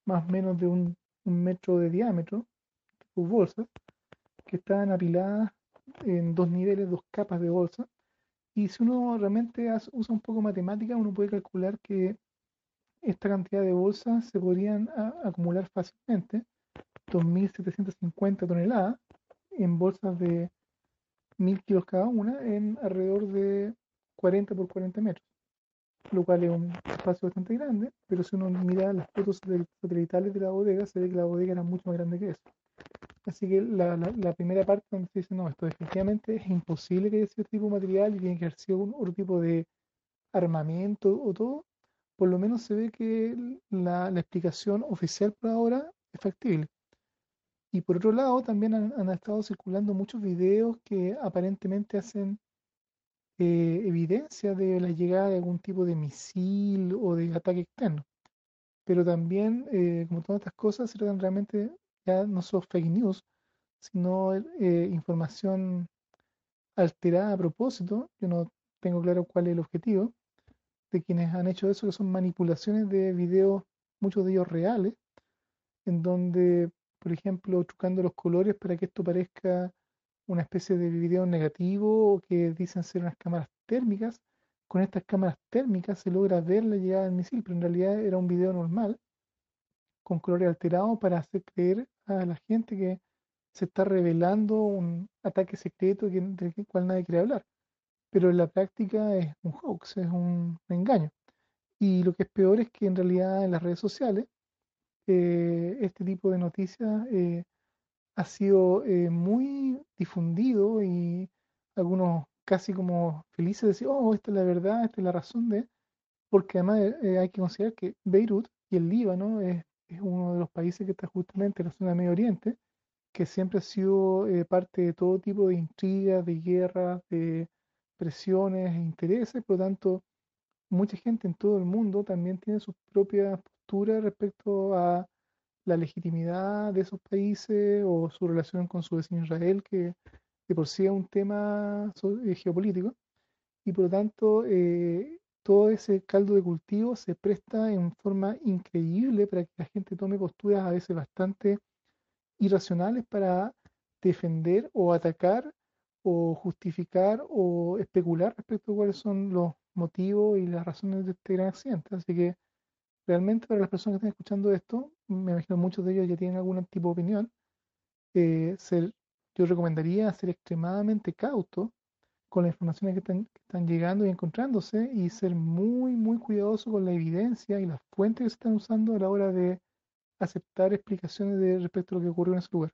más o menos de un, metro de diámetro, tipo bolsas, que estaban apiladas en dos niveles, dos capas de bolsa. Y si uno realmente usa un poco matemática, uno puede calcular que esta cantidad de bolsas se podrían acumular fácilmente, 2.750 toneladas, en bolsas de 1.000 kilos cada una, en alrededor de 40 por 40 metros lo cual es un espacio bastante grande, pero si uno mira las fotos satelitales de la bodega, se ve que la bodega era mucho más grande que eso. Así que la, la, primera parte donde se dice, no, esto definitivamente es imposible que haya sido este tipo de material y tiene que haber sido un, otro tipo de armamento o todo, por lo menos se ve que la, la explicación oficial por ahora es factible. Y por otro lado, también han, han estado circulando muchos videos que aparentemente hacen eh, evidencia de la llegada de algún tipo de misil o de ataque externo. Pero también, eh, como todas estas cosas, se tratan realmente ya no solo fake news, sino eh, información alterada a propósito. Yo no tengo claro cuál es el objetivo de quienes han hecho eso, que son manipulaciones de videos, muchos de ellos reales, en donde, por ejemplo, trucando los colores para que esto parezca una especie de video negativo que dicen ser unas cámaras térmicas. Con estas cámaras térmicas se logra ver la llegada del misil, pero en realidad era un video normal con colores alterados para hacer creer a la gente que se está revelando un ataque secreto del cual nadie quiere hablar. Pero en la práctica es un hoax, es un engaño. Y lo que es peor es que en realidad en las redes sociales eh, este tipo de noticias eh, ha sido eh, muy difundido y algunos casi como felices de decir, oh, esta es la verdad, esta es la razón de, porque además eh, hay que considerar que Beirut y el Líbano es, uno de los países que está justamente en la zona de Medio Oriente, que siempre ha sido eh, parte de todo tipo de intrigas, de guerras, de presiones e intereses, por lo tanto, mucha gente en todo el mundo también tiene sus propias posturas respecto a la legitimidad de esos países o su relación con su vecino Israel, que de por sí es un tema eh, geopolítico, y por lo tanto eh, todo ese caldo de cultivo se presta en forma increíble para que la gente tome posturas a veces bastante irracionales para defender o atacar o justificar o especular respecto a cuáles son los motivos y las razones de este gran accidente. Así que realmente para las personas que están escuchando esto, me imagino muchos de ellos ya tienen algún tipo de opinión, eh, yo recomendaría ser extremadamente cauto con las informaciones que están, que están, llegando y encontrándose y ser muy, muy cuidadoso con la evidencia y las fuentes que se están usando a la hora de aceptar explicaciones de respecto a lo que ocurrió en ese lugar.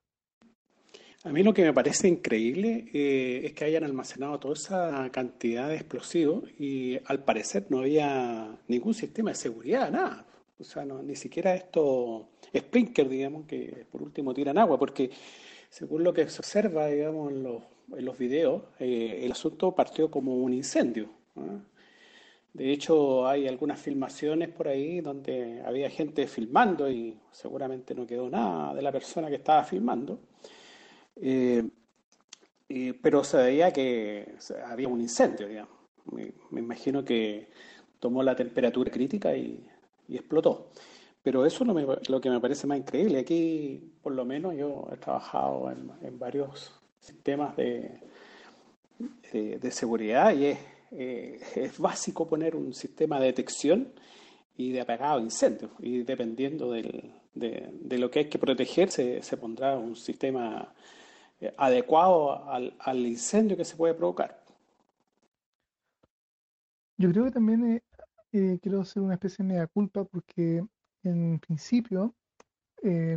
A mí lo que me parece increíble eh, es que hayan almacenado toda esa cantidad de explosivos y al parecer no había ningún sistema de seguridad, nada. O sea, no, ni siquiera estos sprinkler, digamos, que por último tiran agua, porque según lo que se observa, digamos, en los, en los videos, eh, el asunto partió como un incendio. De hecho, hay algunas filmaciones por ahí donde había gente filmando y seguramente no quedó nada de la persona que estaba filmando. Eh, pero se veía que había un incendio, digamos. Me, imagino que tomó la temperatura crítica y, explotó. Pero eso es lo, que me parece más increíble. Aquí, por lo menos, yo he trabajado en, varios sistemas de, de, seguridad y es, eh, es básico poner un sistema de detección y de apagado de incendios. Y dependiendo del, de, lo que hay que proteger, se, se pondrá un sistema eh, adecuado al, al, incendio que se puede provocar. Yo creo que también eh, eh, quiero hacer una especie de mea culpa porque en principio,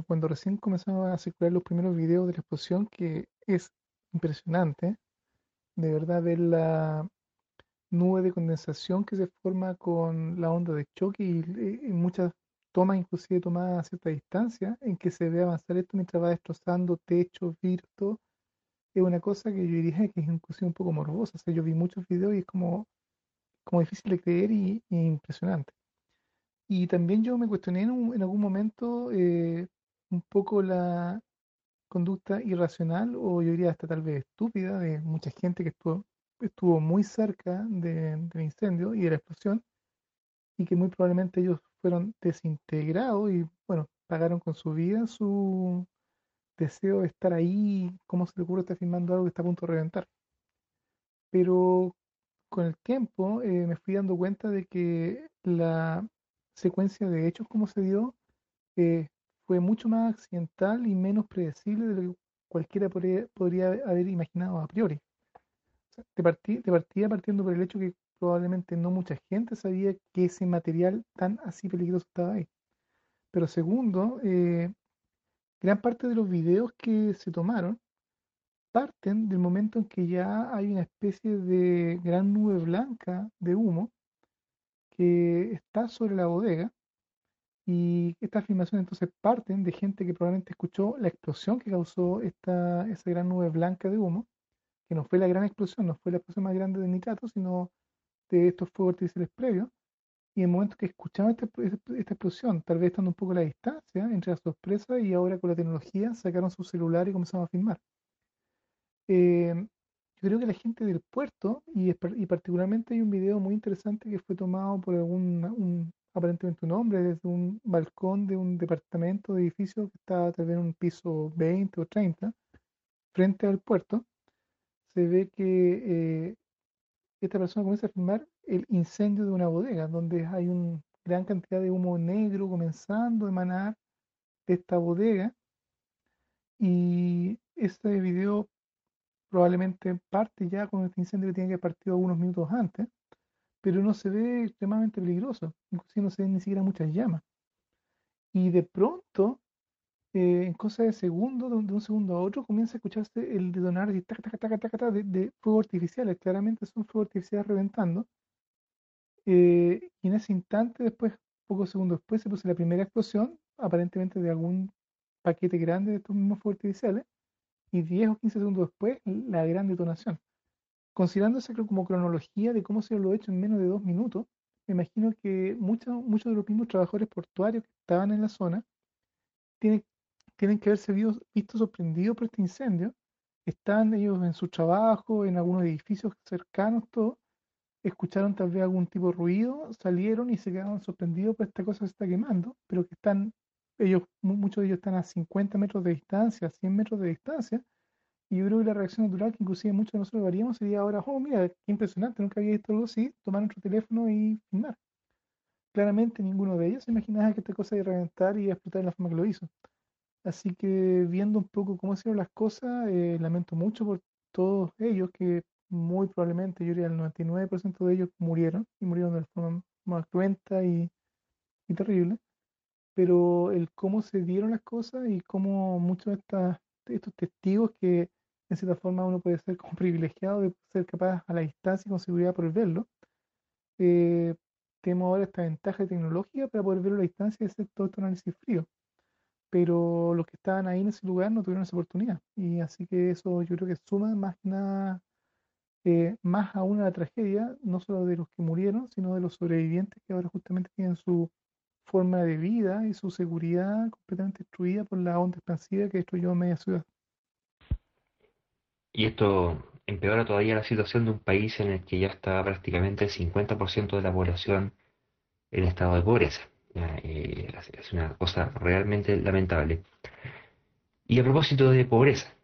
cuando recién comenzaron a circular los primeros videos de la explosión, que es impresionante, de verdad ver la nube de condensación que se forma con la onda de choque y, y muchas tomas, inclusive tomadas a cierta distancia, en que se ve avanzar esto mientras va destrozando techos, virtos, es una cosa que yo diría que es inclusive un poco morbosa. O sea, yo vi muchos videos y es como, como difícil de creer y, impresionante. Y también yo me cuestioné en, algún momento eh, un poco la conducta irracional o yo diría hasta tal vez estúpida de mucha gente que estuvo, estuvo muy cerca del incendio y de la explosión y que muy probablemente ellos fueron desintegrados y bueno, pagaron con su vida su deseo de estar ahí, cómo se le ocurre estar filmando algo que está a punto de reventar. Pero con el tiempo eh, me fui dando cuenta de que la secuencia de hechos como se dio eh, fue mucho más accidental y menos predecible de lo que cualquiera podría, haber imaginado a priori. de, partida partiendo por el hecho que probablemente no mucha gente sabía que ese material tan así peligroso estaba ahí. Pero segundo, eh, gran parte de los videos que se tomaron parten del momento en que ya hay una especie de gran nube blanca de humo que está sobre la bodega y estas filmaciones entonces parten de gente que probablemente escuchó la explosión que causó esta, esa gran nube blanca de humo, que no fue la gran explosión, no fue la explosión más grande de nitrato, sino de estos fuegos artificiales previos, y en el momento que escuchaban esta, esta, explosión, tal vez estando un poco la distancia entre las dos presas, y ahora con la tecnología sacaron su celular y comenzaron a filmar. Eh, yo creo que la gente del puerto, y, y, particularmente hay un video muy interesante que fue tomado por algún, un, aparentemente un hombre, desde un balcón de un departamento de edificio que está tal vez en un piso 20 o 30, frente al puerto, se ve que eh, esta persona comienza a filmar el incendio de una bodega, donde hay una gran cantidad de humo negro comenzando a emanar de esta bodega. Y este video probablemente parte ya con este incendio que tiene que haber partido algunos minutos antes, pero no se ve extremadamente peligroso, inclusive no se ven ni siquiera muchas llamas. Y de pronto eh, en cosa de segundos, de, un segundo a otro, comienza a escucharse el detonar de, de, fuegos artificiales. Claramente son fuegos artificiales reventando. Eh, y en ese instante, después, pocos segundos después, se puso la primera explosión, aparentemente de algún paquete grande de estos mismos fuegos artificiales y 10 o 15 segundos después la gran detonación. Considerándose como cronología de cómo se lo ha hecho en menos de dos minutos, me imagino que muchos, muchos de los mismos trabajadores portuarios que estaban en la zona tienen, tienen que haberse visto sorprendidos por este incendio. Están ellos en su trabajo, en algunos edificios cercanos, todo. Escucharon tal vez algún tipo de ruido, salieron y se quedaron sorprendidos por esta cosa que se está quemando, pero que están, ellos, muchos de ellos están a 50 metros de distancia, a 100 metros de distancia, y yo creo que la reacción natural que inclusive muchos de nosotros haríamos sería ahora, oh, mira, qué impresionante, nunca había visto algo así, tomar nuestro teléfono y filmar. Claramente ninguno de ellos se imaginaba que esta cosa iba a reventar y explotar de la forma que lo hizo. Así que viendo un poco cómo hicieron las cosas, eh, lamento mucho por todos ellos que muy probablemente, yo diría el 99% de ellos murieron y murieron de forma más cruenta y, y terrible. Pero el cómo se dieron las cosas y cómo muchos de estos testigos que en cierta forma uno puede ser como (laughs) privilegiado de ser capaz a la distancia y con seguridad por verlo. Eh, tenemos ahora esta ventaja tecnológica para poder verlo a la distancia y hacer todo este análisis frío. Pero los que estaban ahí en ese lugar no tuvieron esa oportunidad. Y así que eso yo creo que suma más que nada, eh, más aún a la tragedia, no solo de los que murieron, sino de los sobrevivientes que ahora justamente tienen su forma de vida y su seguridad completamente destruida por la onda expansiva que destruyó media ciudad. Y esto empeora todavía la situación de un país en el que ya está prácticamente el 50% de la población en estado de pobreza. Eh, es una cosa realmente lamentable. Y a propósito de pobreza,